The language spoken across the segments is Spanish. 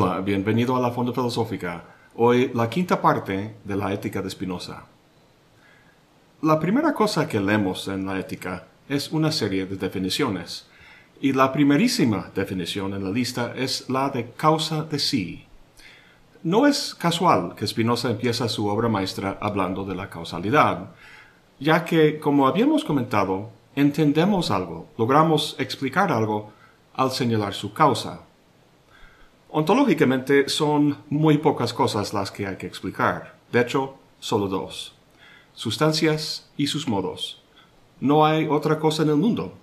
Hola, bienvenido a la Fonda Filosófica. Hoy la quinta parte de la ética de Spinoza. La primera cosa que leemos en la ética es una serie de definiciones, y la primerísima definición en la lista es la de causa de sí. No es casual que Spinoza empieza su obra maestra hablando de la causalidad, ya que, como habíamos comentado, entendemos algo, logramos explicar algo al señalar su causa. Ontológicamente son muy pocas cosas las que hay que explicar. De hecho, solo dos. Sustancias y sus modos. No hay otra cosa en el mundo.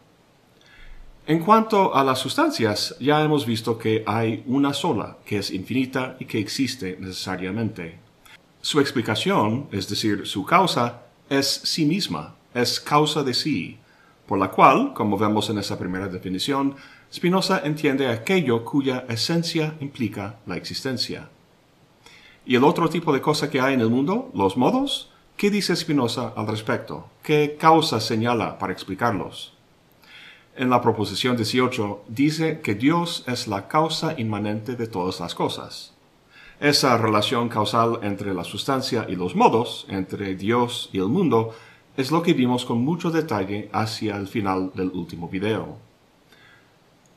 En cuanto a las sustancias, ya hemos visto que hay una sola, que es infinita y que existe necesariamente. Su explicación, es decir, su causa, es sí misma, es causa de sí, por la cual, como vemos en esa primera definición, Spinoza entiende aquello cuya esencia implica la existencia. ¿Y el otro tipo de cosa que hay en el mundo, los modos? ¿Qué dice Spinoza al respecto? ¿Qué causa señala para explicarlos? En la proposición 18 dice que Dios es la causa inmanente de todas las cosas. Esa relación causal entre la sustancia y los modos, entre Dios y el mundo, es lo que vimos con mucho detalle hacia el final del último video.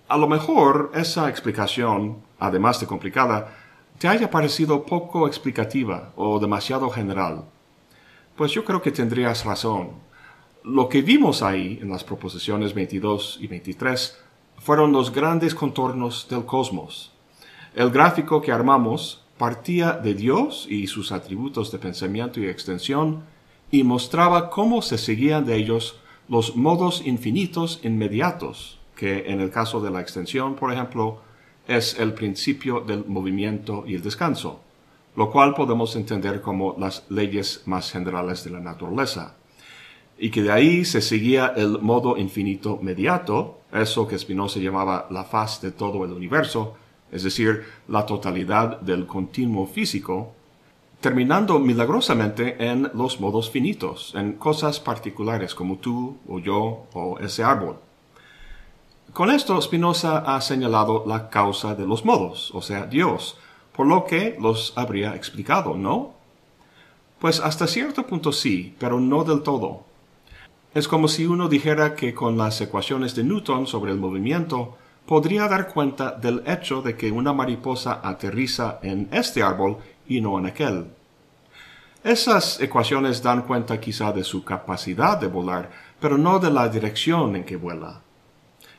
A lo mejor esa explicación, además de complicada, te haya parecido poco explicativa o demasiado general. Pues yo creo que tendrías razón. Lo que vimos ahí en las proposiciones 22 y 23 fueron los grandes contornos del cosmos. El gráfico que armamos partía de Dios y sus atributos de pensamiento y extensión y mostraba cómo se seguían de ellos los modos infinitos inmediatos que en el caso de la extensión, por ejemplo, es el principio del movimiento y el descanso, lo cual podemos entender como las leyes más generales de la naturaleza. Y que de ahí se seguía el modo infinito mediato, eso que Spinoza llamaba la faz de todo el universo, es decir, la totalidad del continuo físico, terminando milagrosamente en los modos finitos, en cosas particulares como tú o yo o ese árbol. Con esto Spinoza ha señalado la causa de los modos, o sea, Dios, por lo que los habría explicado, ¿no? Pues hasta cierto punto sí, pero no del todo. Es como si uno dijera que con las ecuaciones de Newton sobre el movimiento podría dar cuenta del hecho de que una mariposa aterriza en este árbol y no en aquel. Esas ecuaciones dan cuenta quizá de su capacidad de volar, pero no de la dirección en que vuela.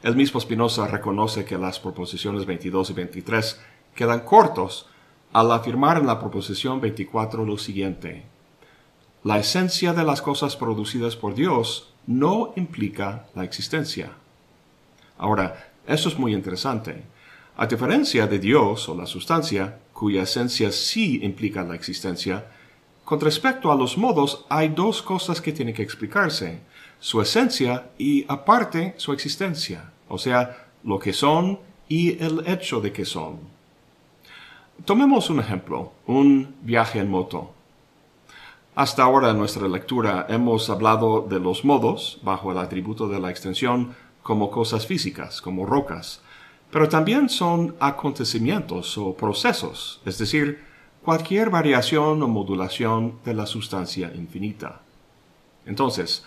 El mismo Spinoza reconoce que las proposiciones 22 y 23 quedan cortos al afirmar en la proposición 24 lo siguiente. La esencia de las cosas producidas por Dios no implica la existencia. Ahora, eso es muy interesante. A diferencia de Dios o la sustancia, cuya esencia sí implica la existencia, con respecto a los modos hay dos cosas que tienen que explicarse su esencia y aparte su existencia, o sea, lo que son y el hecho de que son. Tomemos un ejemplo, un viaje en moto. Hasta ahora en nuestra lectura hemos hablado de los modos, bajo el atributo de la extensión, como cosas físicas, como rocas, pero también son acontecimientos o procesos, es decir, cualquier variación o modulación de la sustancia infinita. Entonces,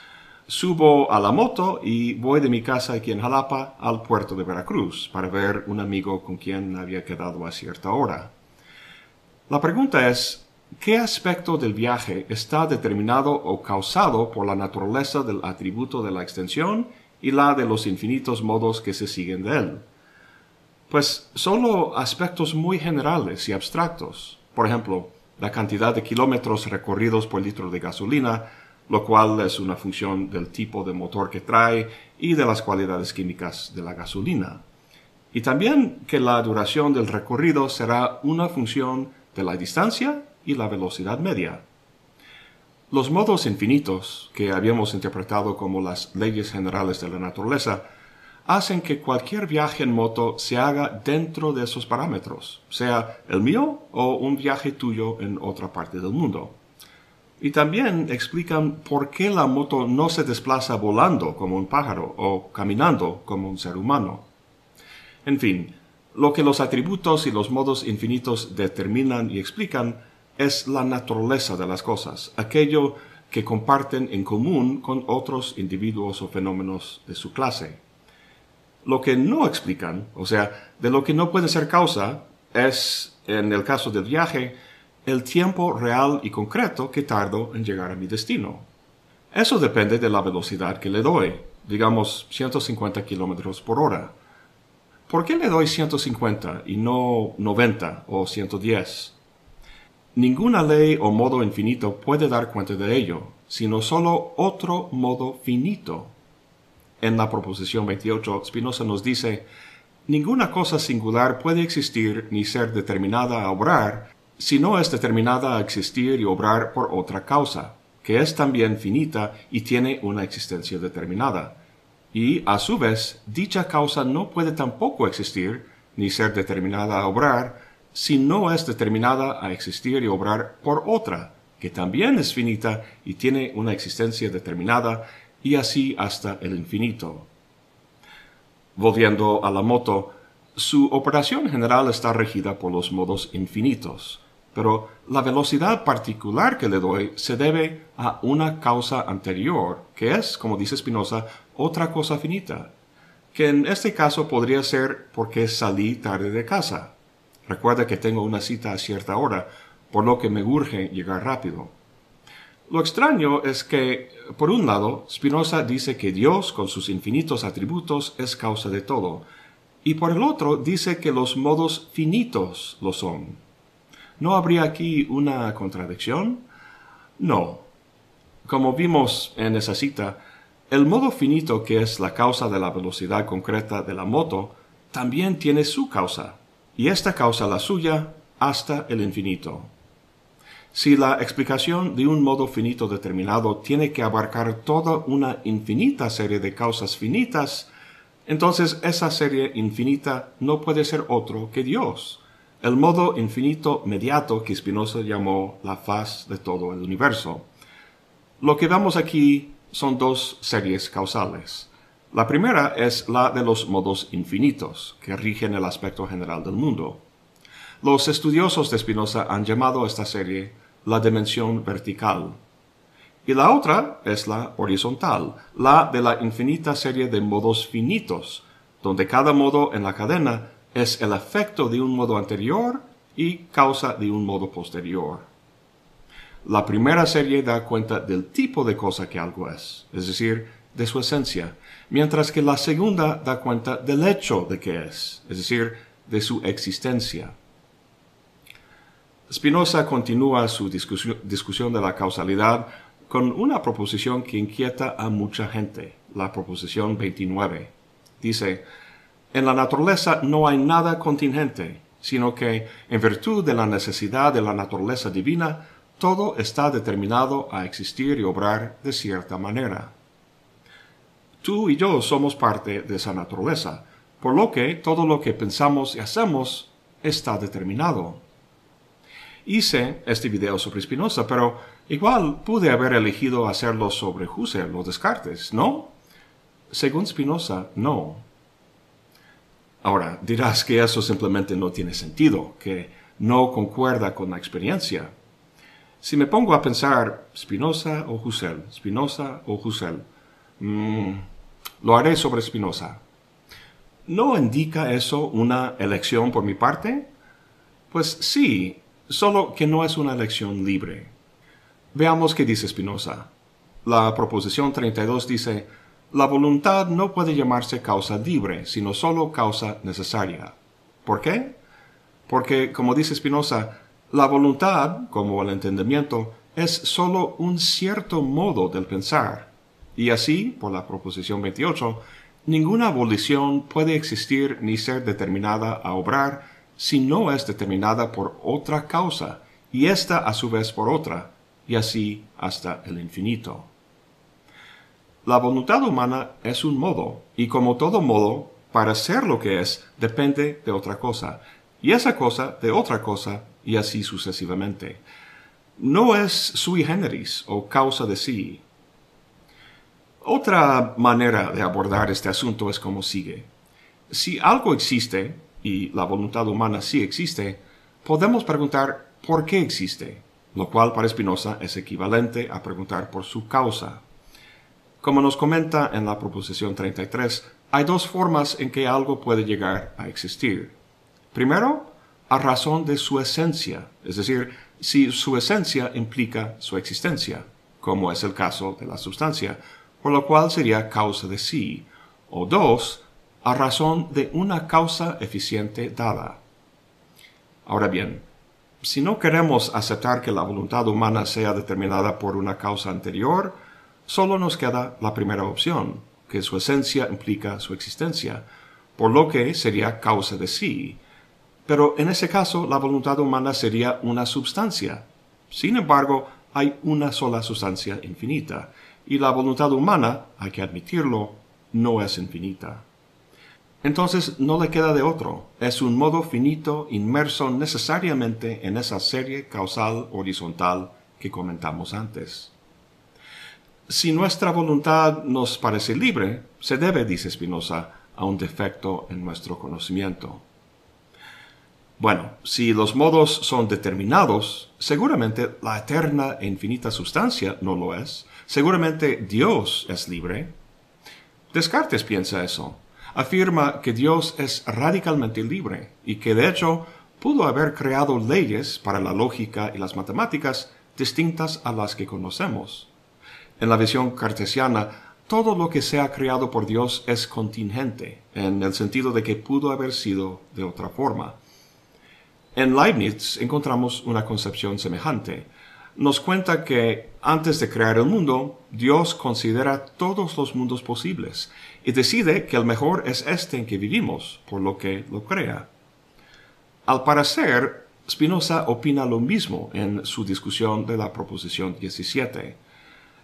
Subo a la moto y voy de mi casa aquí en Jalapa al puerto de Veracruz para ver un amigo con quien había quedado a cierta hora. La pregunta es, ¿qué aspecto del viaje está determinado o causado por la naturaleza del atributo de la extensión y la de los infinitos modos que se siguen de él? Pues solo aspectos muy generales y abstractos. Por ejemplo, la cantidad de kilómetros recorridos por litro de gasolina lo cual es una función del tipo de motor que trae y de las cualidades químicas de la gasolina. Y también que la duración del recorrido será una función de la distancia y la velocidad media. Los modos infinitos, que habíamos interpretado como las leyes generales de la naturaleza, hacen que cualquier viaje en moto se haga dentro de esos parámetros, sea el mío o un viaje tuyo en otra parte del mundo. Y también explican por qué la moto no se desplaza volando como un pájaro o caminando como un ser humano. En fin, Lo que los atributos y los modos infinitos determinan y explican es la naturaleza de las cosas, aquello que comparten en común con otros individuos o fenómenos de su clase. Lo que no explican, o sea, de lo que no puede ser causa, es, en el caso del viaje, el tiempo real y concreto que tardo en llegar a mi destino. Eso depende de la velocidad que le doy, digamos 150 kilómetros por hora. ¿Por qué le doy 150 y no 90 o 110? Ninguna ley o modo infinito puede dar cuenta de ello, sino solo otro modo finito. En la proposición 28, Spinoza nos dice, ninguna cosa singular puede existir ni ser determinada a obrar si no es determinada a existir y obrar por otra causa, que es también finita y tiene una existencia determinada. Y, a su vez, dicha causa no puede tampoco existir ni ser determinada a obrar si no es determinada a existir y obrar por otra, que también es finita y tiene una existencia determinada, y así hasta el infinito. Volviendo a la moto, su operación general está regida por los modos infinitos, pero la velocidad particular que le doy se debe a una causa anterior, que es, como dice Spinoza, otra cosa finita, que en este caso podría ser porque salí tarde de casa. Recuerda que tengo una cita a cierta hora, por lo que me urge llegar rápido. Lo extraño es que, por un lado, Spinoza dice que Dios, con sus infinitos atributos, es causa de todo, y por el otro dice que los modos finitos lo son. ¿No habría aquí una contradicción? No. Como vimos en esa cita, el modo finito que es la causa de la velocidad concreta de la moto también tiene su causa, y esta causa la suya hasta el infinito. Si la explicación de un modo finito determinado tiene que abarcar toda una infinita serie de causas finitas, entonces esa serie infinita no puede ser otro que Dios, el modo infinito mediato que Spinoza llamó la faz de todo el universo. Lo que vemos aquí son dos series causales. La primera es la de los modos infinitos, que rigen el aspecto general del mundo. Los estudiosos de Spinoza han llamado esta serie la dimensión vertical. Y la otra es la horizontal, la de la infinita serie de modos finitos, donde cada modo en la cadena es el efecto de un modo anterior y causa de un modo posterior. La primera serie da cuenta del tipo de cosa que algo es, es decir, de su esencia, mientras que la segunda da cuenta del hecho de que es, es decir, de su existencia. Spinoza continúa su discusión, de la causalidad con una proposición que inquieta a mucha gente, la proposición 29. Dice, en la naturaleza no hay nada contingente, sino que, en virtud de la necesidad de la naturaleza divina, todo está determinado a existir y obrar de cierta manera. Tú y yo somos parte de esa naturaleza, por lo que todo lo que pensamos y hacemos está determinado. Hice este video sobre Spinoza, pero igual pude haber elegido hacerlo sobre Husserl o Descartes, ¿no? Según Spinoza, no. Ahora, dirás que eso simplemente no tiene sentido, que no concuerda con la experiencia. Si me pongo a pensar Spinoza o Husserl, Spinoza o Husserl, mmm, lo haré sobre Spinoza. ¿No indica eso una elección por mi parte? Pues sí, solo que no es una elección libre. Veamos qué dice Spinoza. La proposición 32 dice, la voluntad no puede llamarse causa libre, sino solo causa necesaria. ¿Por qué? Porque, como dice Spinoza, la voluntad, como el entendimiento, es solo un cierto modo del pensar, y así, por la proposición 28, ninguna abolición puede existir ni ser determinada a obrar si no es determinada por otra causa, y ésta a su vez por otra, y así hasta el infinito. La voluntad humana es un modo, y como todo modo, para ser lo que es, depende de otra cosa, y esa cosa de otra cosa, y así sucesivamente. No es sui generis o causa de sí, otra manera de abordar este asunto es como sigue. Si algo existe, y la voluntad humana sí existe, podemos preguntar por qué existe, lo cual para Spinoza es equivalente a preguntar por su causa. Como nos comenta en la proposición 33, hay dos formas en que algo puede llegar a existir. Primero, a razón de su esencia, es decir, si su esencia implica su existencia, como es el caso de la sustancia, por lo cual sería causa de sí, o dos, a razón de una causa eficiente dada. Ahora bien, si no queremos aceptar que la voluntad humana sea determinada por una causa anterior, solo nos queda la primera opción, que su esencia implica su existencia, por lo que sería causa de sí. Pero en ese caso la voluntad humana sería una sustancia. Sin embargo, hay una sola sustancia infinita, y la voluntad humana, hay que admitirlo, no es infinita. Entonces no le queda de otro, es un modo finito inmerso necesariamente en esa serie causal horizontal que comentamos antes. Si nuestra voluntad nos parece libre, se debe, dice Spinoza, a un defecto en nuestro conocimiento. Bueno, si los modos son determinados, seguramente la eterna e infinita sustancia no lo es. Seguramente Dios es libre. Descartes piensa eso. Afirma que Dios es radicalmente libre y que de hecho pudo haber creado leyes para la lógica y las matemáticas distintas a las que conocemos. En la visión cartesiana, todo lo que sea creado por Dios es contingente, en el sentido de que pudo haber sido de otra forma. En Leibniz encontramos una concepción semejante. Nos cuenta que antes de crear el mundo, Dios considera todos los mundos posibles y decide que el mejor es este en que vivimos, por lo que lo crea. Al parecer, Spinoza opina lo mismo en su discusión de la proposición 17.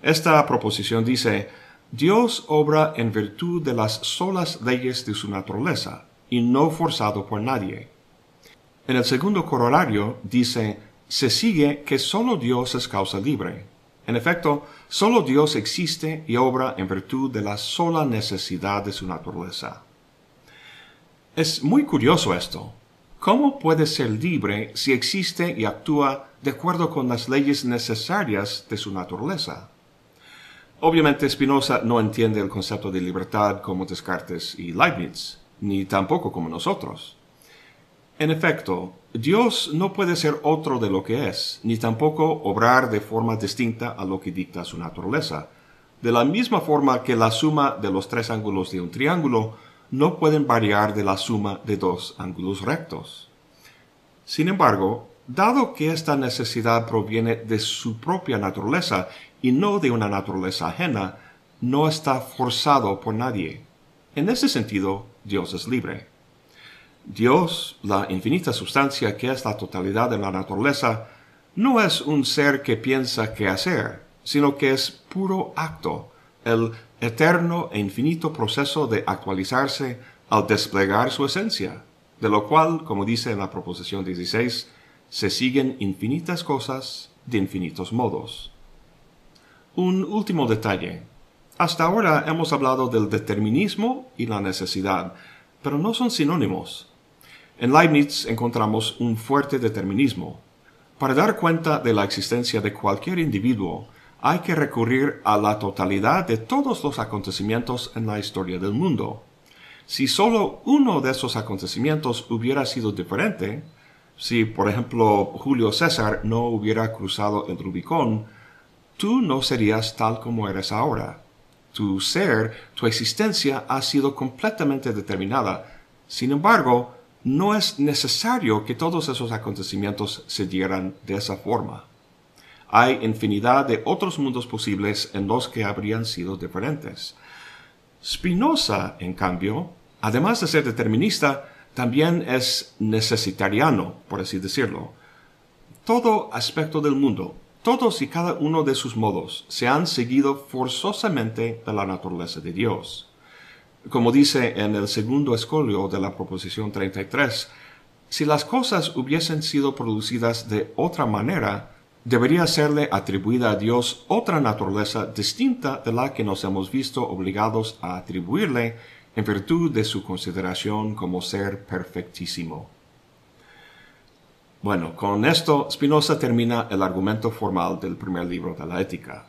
Esta proposición dice, Dios obra en virtud de las solas leyes de su naturaleza y no forzado por nadie. En el segundo corolario dice, se sigue que sólo Dios es causa libre. En efecto, sólo Dios existe y obra en virtud de la sola necesidad de su naturaleza. Es muy curioso esto. ¿Cómo puede ser libre si existe y actúa de acuerdo con las leyes necesarias de su naturaleza? Obviamente Spinoza no entiende el concepto de libertad como Descartes y Leibniz, ni tampoco como nosotros. En efecto, Dios no puede ser otro de lo que es, ni tampoco obrar de forma distinta a lo que dicta su naturaleza, de la misma forma que la suma de los tres ángulos de un triángulo no pueden variar de la suma de dos ángulos rectos. Sin embargo, dado que esta necesidad proviene de su propia naturaleza y no de una naturaleza ajena, no está forzado por nadie. En ese sentido, Dios es libre. Dios, la infinita sustancia que es la totalidad de la naturaleza, no es un ser que piensa qué hacer, sino que es puro acto, el eterno e infinito proceso de actualizarse al desplegar su esencia, de lo cual, como dice en la proposición 16, se siguen infinitas cosas de infinitos modos. Un último detalle. Hasta ahora hemos hablado del determinismo y la necesidad, pero no son sinónimos. En Leibniz encontramos un fuerte determinismo. Para dar cuenta de la existencia de cualquier individuo, hay que recurrir a la totalidad de todos los acontecimientos en la historia del mundo. Si solo uno de esos acontecimientos hubiera sido diferente, si por ejemplo Julio César no hubiera cruzado el Rubicón, tú no serías tal como eres ahora. Tu ser, tu existencia ha sido completamente determinada. Sin embargo, no es necesario que todos esos acontecimientos se dieran de esa forma. Hay infinidad de otros mundos posibles en los que habrían sido diferentes. Spinoza, en cambio, además de ser determinista, también es necesitariano, por así decirlo. Todo aspecto del mundo, todos y cada uno de sus modos se han seguido forzosamente de la naturaleza de Dios. Como dice en el segundo escolio de la proposición 33, si las cosas hubiesen sido producidas de otra manera, debería serle atribuida a Dios otra naturaleza distinta de la que nos hemos visto obligados a atribuirle en virtud de su consideración como ser perfectísimo. Bueno, con esto Spinoza termina el argumento formal del primer libro de la ética.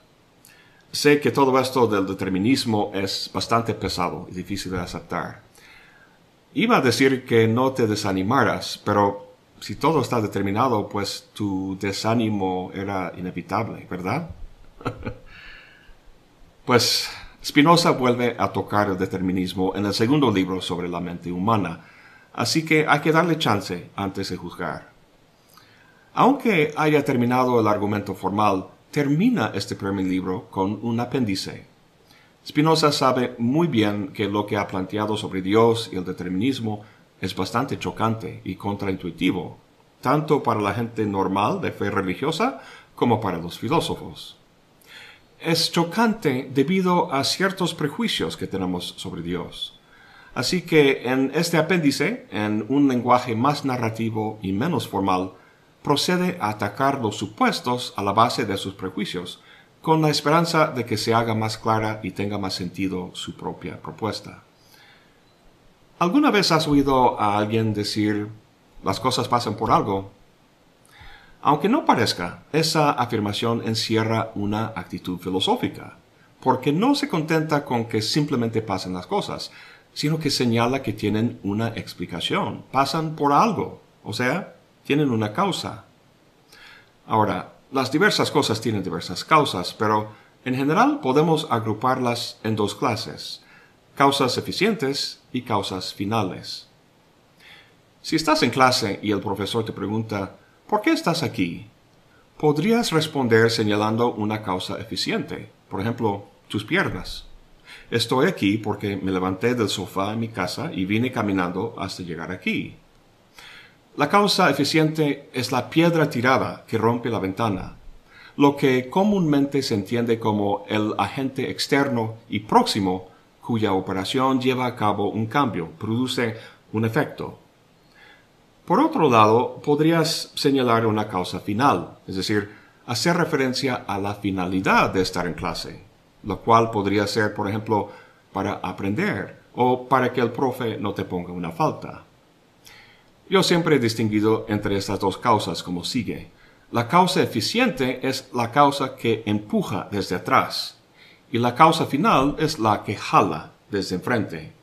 Sé que todo esto del determinismo es bastante pesado y difícil de aceptar. Iba a decir que no te desanimaras, pero si todo está determinado, pues tu desánimo era inevitable, ¿verdad? pues Spinoza vuelve a tocar el determinismo en el segundo libro sobre la mente humana, así que hay que darle chance antes de juzgar. Aunque haya terminado el argumento formal, termina este primer libro con un apéndice. Spinoza sabe muy bien que lo que ha planteado sobre Dios y el determinismo es bastante chocante y contraintuitivo, tanto para la gente normal de fe religiosa como para los filósofos. Es chocante debido a ciertos prejuicios que tenemos sobre Dios. Así que en este apéndice, en un lenguaje más narrativo y menos formal, procede a atacar los supuestos a la base de sus prejuicios, con la esperanza de que se haga más clara y tenga más sentido su propia propuesta. ¿Alguna vez has oído a alguien decir las cosas pasan por algo? Aunque no parezca, esa afirmación encierra una actitud filosófica, porque no se contenta con que simplemente pasen las cosas, sino que señala que tienen una explicación, pasan por algo, o sea, tienen una causa. Ahora, las diversas cosas tienen diversas causas, pero en general podemos agruparlas en dos clases, causas eficientes y causas finales. Si estás en clase y el profesor te pregunta, ¿por qué estás aquí? Podrías responder señalando una causa eficiente, por ejemplo, tus piernas. Estoy aquí porque me levanté del sofá en mi casa y vine caminando hasta llegar aquí. La causa eficiente es la piedra tirada que rompe la ventana, lo que comúnmente se entiende como el agente externo y próximo cuya operación lleva a cabo un cambio, produce un efecto. Por otro lado, podrías señalar una causa final, es decir, hacer referencia a la finalidad de estar en clase, lo cual podría ser, por ejemplo, para aprender o para que el profe no te ponga una falta. Yo siempre he distinguido entre estas dos causas como sigue. La causa eficiente es la causa que empuja desde atrás y la causa final es la que jala desde enfrente.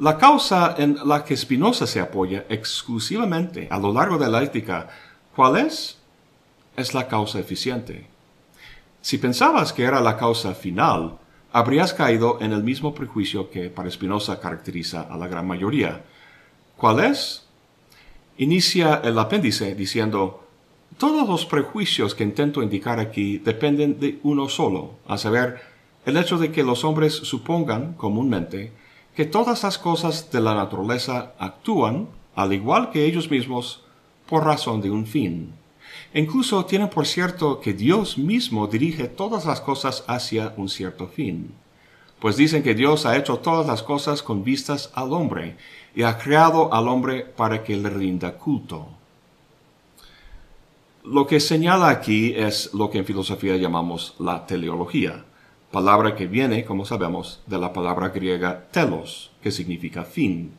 La causa en la que Spinoza se apoya exclusivamente a lo largo de la ética, ¿cuál es? Es la causa eficiente. Si pensabas que era la causa final, habrías caído en el mismo prejuicio que para Spinoza caracteriza a la gran mayoría, ¿Cuál es? Inicia el apéndice diciendo, todos los prejuicios que intento indicar aquí dependen de uno solo, a saber, el hecho de que los hombres supongan comúnmente que todas las cosas de la naturaleza actúan, al igual que ellos mismos, por razón de un fin. Incluso tienen por cierto que Dios mismo dirige todas las cosas hacia un cierto fin. Pues dicen que Dios ha hecho todas las cosas con vistas al hombre, y ha creado al hombre para que le rinda culto. Lo que señala aquí es lo que en filosofía llamamos la teleología, palabra que viene, como sabemos, de la palabra griega telos, que significa fin.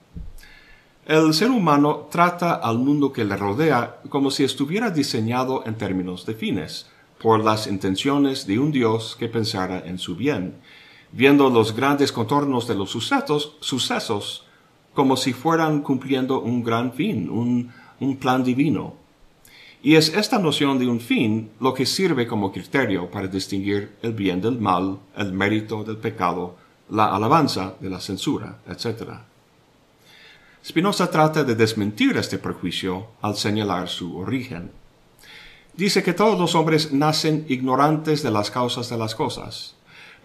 El ser humano trata al mundo que le rodea como si estuviera diseñado en términos de fines, por las intenciones de un Dios que pensara en su bien, viendo los grandes contornos de los sucesos, sucesos como si fueran cumpliendo un gran fin, un, plan divino. Y es esta noción de un fin lo que sirve como criterio para distinguir el bien del mal, el mérito del pecado, la alabanza de la censura, etc. Spinoza trata de desmentir este prejuicio al señalar su origen. Dice que todos los hombres nacen ignorantes de las causas de las cosas,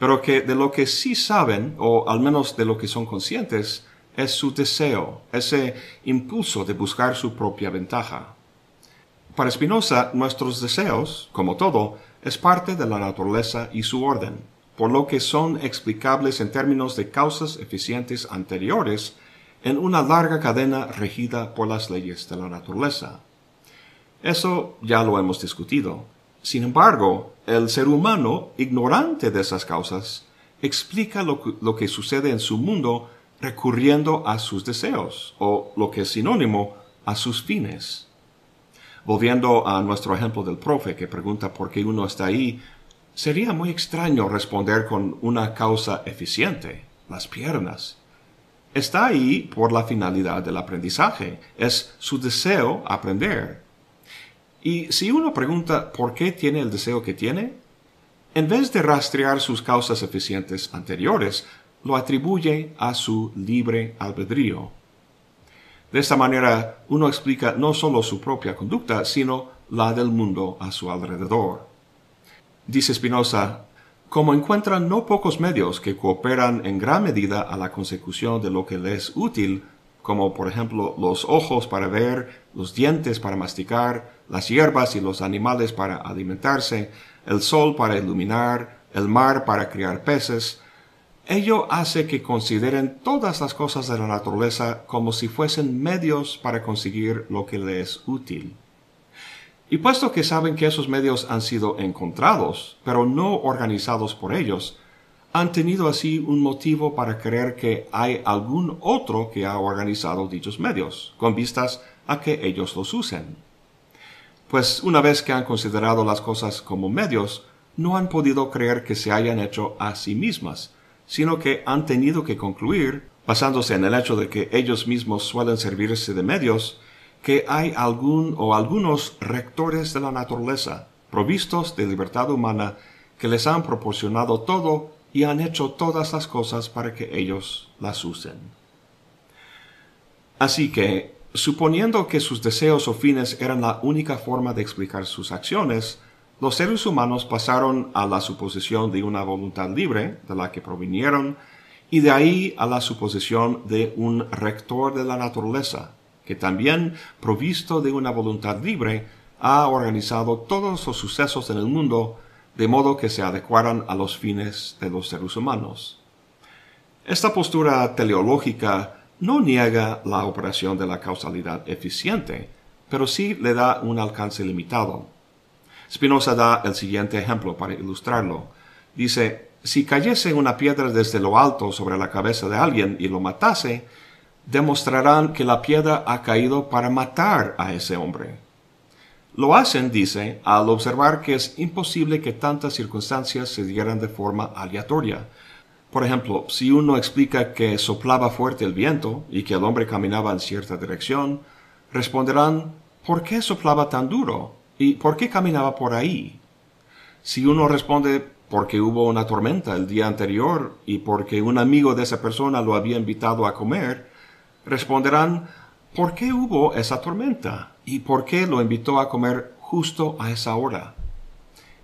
pero que de lo que sí saben, o al menos de lo que son conscientes, es su deseo, ese impulso de buscar su propia ventaja. Para Spinoza, nuestros deseos, como todo, es parte de la naturaleza y su orden, por lo que son explicables en términos de causas eficientes anteriores en una larga cadena regida por las leyes de la naturaleza. Eso ya lo hemos discutido. Sin embargo, el ser humano, ignorante de esas causas, explica lo que, sucede en su mundo recurriendo a sus deseos, o lo que es sinónimo, a sus fines. Volviendo a nuestro ejemplo del profe que pregunta por qué uno está ahí, sería muy extraño responder con una causa eficiente, las piernas. Está ahí por la finalidad del aprendizaje, es su deseo aprender. Y si uno pregunta por qué tiene el deseo que tiene, en vez de rastrear sus causas eficientes anteriores, lo atribuye a su libre albedrío. De esta manera, uno explica no solo su propia conducta, sino la del mundo a su alrededor. Dice Spinoza, como encuentran no pocos medios que cooperan en gran medida a la consecución de lo que les es útil, como por ejemplo los ojos para ver, los dientes para masticar, las hierbas y los animales para alimentarse, el sol para iluminar, el mar para criar peces, ello hace que consideren todas las cosas de la naturaleza como si fuesen medios para conseguir lo que les es útil. Y puesto que saben que esos medios han sido encontrados, pero no organizados por ellos, han tenido así un motivo para creer que hay algún otro que ha organizado dichos medios, con vistas a que ellos los usen pues una vez que han considerado las cosas como medios, no han podido creer que se hayan hecho a sí mismas, sino que han tenido que concluir, basándose en el hecho de que ellos mismos suelen servirse de medios, que hay algún o algunos rectores de la naturaleza, provistos de libertad humana, que les han proporcionado todo y han hecho todas las cosas para que ellos las usen. Así que Suponiendo que sus deseos o fines eran la única forma de explicar sus acciones, los seres humanos pasaron a la suposición de una voluntad libre, de la que provinieron, y de ahí a la suposición de un rector de la naturaleza, que también, provisto de una voluntad libre, ha organizado todos los sucesos en el mundo de modo que se adecuaran a los fines de los seres humanos. Esta postura teleológica no niega la operación de la causalidad eficiente, pero sí le da un alcance limitado. Spinoza da el siguiente ejemplo para ilustrarlo. Dice, si cayese una piedra desde lo alto sobre la cabeza de alguien y lo matase, demostrarán que la piedra ha caído para matar a ese hombre. Lo hacen, dice, al observar que es imposible que tantas circunstancias se dieran de forma aleatoria, por ejemplo, si uno explica que soplaba fuerte el viento y que el hombre caminaba en cierta dirección, responderán, ¿por qué soplaba tan duro? ¿Y por qué caminaba por ahí? Si uno responde, porque hubo una tormenta el día anterior y porque un amigo de esa persona lo había invitado a comer, responderán, ¿por qué hubo esa tormenta? ¿Y por qué lo invitó a comer justo a esa hora?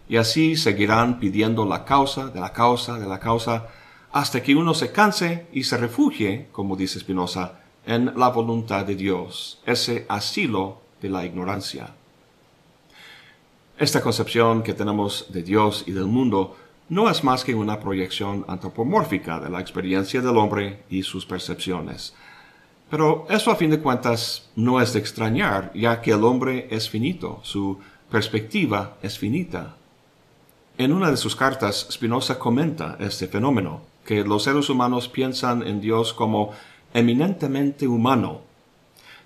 Y así seguirán pidiendo la causa de la causa de la causa hasta que uno se canse y se refugie, como dice Spinoza, en la voluntad de Dios, ese asilo de la ignorancia. Esta concepción que tenemos de Dios y del mundo no es más que una proyección antropomórfica de la experiencia del hombre y sus percepciones. Pero eso a fin de cuentas no es de extrañar, ya que el hombre es finito, su perspectiva es finita. En una de sus cartas, Spinoza comenta este fenómeno que los seres humanos piensan en Dios como eminentemente humano.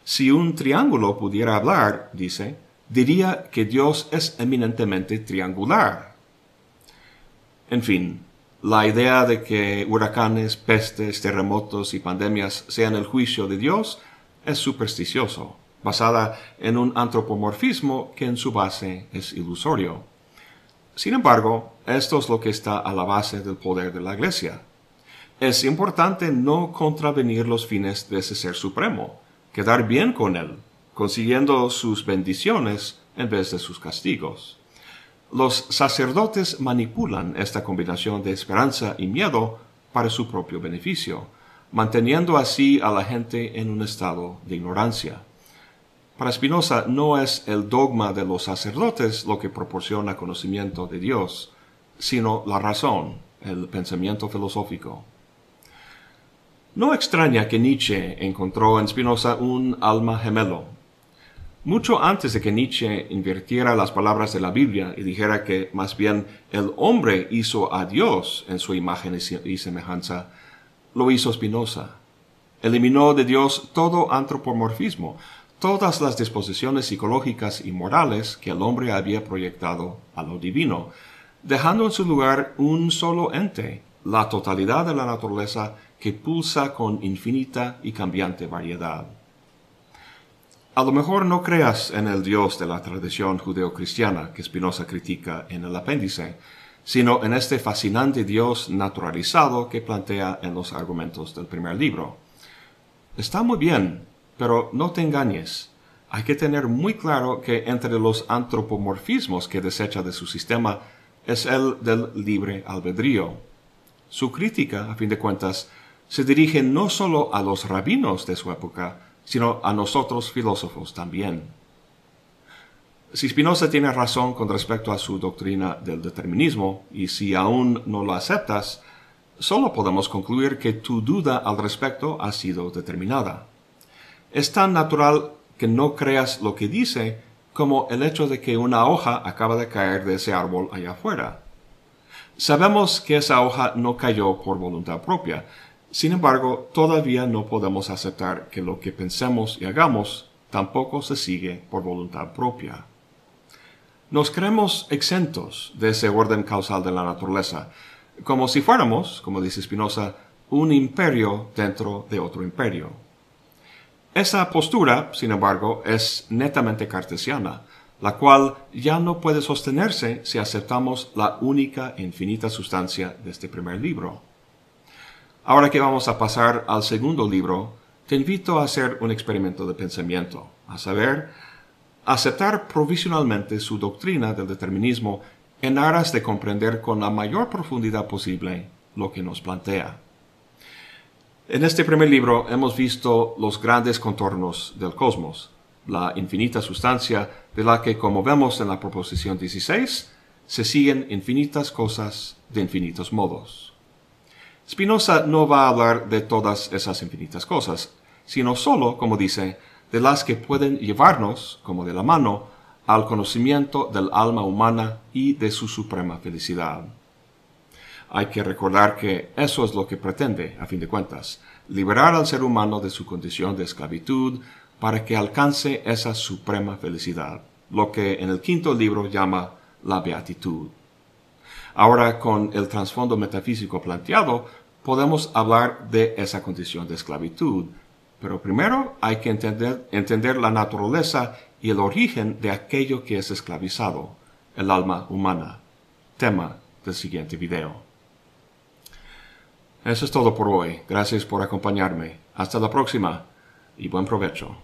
Si un triángulo pudiera hablar, dice, diría que Dios es eminentemente triangular. En fin, la idea de que huracanes, pestes, terremotos y pandemias sean el juicio de Dios es supersticioso, basada en un antropomorfismo que en su base es ilusorio. Sin embargo, esto es lo que está a la base del poder de la Iglesia. Es importante no contravenir los fines de ese Ser Supremo, quedar bien con Él, consiguiendo sus bendiciones en vez de sus castigos. Los sacerdotes manipulan esta combinación de esperanza y miedo para su propio beneficio, manteniendo así a la gente en un estado de ignorancia. Para Spinoza no es el dogma de los sacerdotes lo que proporciona conocimiento de Dios, sino la razón, el pensamiento filosófico. No extraña que Nietzsche encontró en Spinoza un alma gemelo. Mucho antes de que Nietzsche invirtiera las palabras de la Biblia y dijera que más bien el hombre hizo a Dios en su imagen y semejanza, lo hizo Spinoza. Eliminó de Dios todo antropomorfismo, todas las disposiciones psicológicas y morales que el hombre había proyectado a lo divino, dejando en su lugar un solo ente, la totalidad de la naturaleza que pulsa con infinita y cambiante variedad. A lo mejor no creas en el Dios de la tradición judeocristiana que Spinoza critica en el apéndice, sino en este fascinante Dios naturalizado que plantea en los argumentos del primer libro. Está muy bien, pero no te engañes. Hay que tener muy claro que entre los antropomorfismos que desecha de su sistema es el del libre albedrío. Su crítica, a fin de cuentas, se dirige no solo a los rabinos de su época, sino a nosotros filósofos también. Si Spinoza tiene razón con respecto a su doctrina del determinismo, y si aún no lo aceptas, solo podemos concluir que tu duda al respecto ha sido determinada. Es tan natural que no creas lo que dice como el hecho de que una hoja acaba de caer de ese árbol allá afuera. Sabemos que esa hoja no cayó por voluntad propia, sin embargo, todavía no podemos aceptar que lo que pensemos y hagamos tampoco se sigue por voluntad propia. Nos creemos exentos de ese orden causal de la naturaleza, como si fuéramos, como dice Spinoza, un imperio dentro de otro imperio. Esa postura, sin embargo, es netamente cartesiana, la cual ya no puede sostenerse si aceptamos la única e infinita sustancia de este primer libro. Ahora que vamos a pasar al segundo libro, te invito a hacer un experimento de pensamiento, a saber, aceptar provisionalmente su doctrina del determinismo en aras de comprender con la mayor profundidad posible lo que nos plantea. En este primer libro hemos visto los grandes contornos del cosmos, la infinita sustancia de la que, como vemos en la proposición 16, se siguen infinitas cosas de infinitos modos. Spinoza no va a hablar de todas esas infinitas cosas, sino solo, como dice, de las que pueden llevarnos, como de la mano, al conocimiento del alma humana y de su suprema felicidad. Hay que recordar que eso es lo que pretende, a fin de cuentas, liberar al ser humano de su condición de esclavitud para que alcance esa suprema felicidad, lo que en el quinto libro llama la beatitud. Ahora, con el trasfondo metafísico planteado, podemos hablar de esa condición de esclavitud. Pero primero hay que entender, entender la naturaleza y el origen de aquello que es esclavizado, el alma humana. Tema del siguiente video. Eso es todo por hoy. Gracias por acompañarme. Hasta la próxima y buen provecho.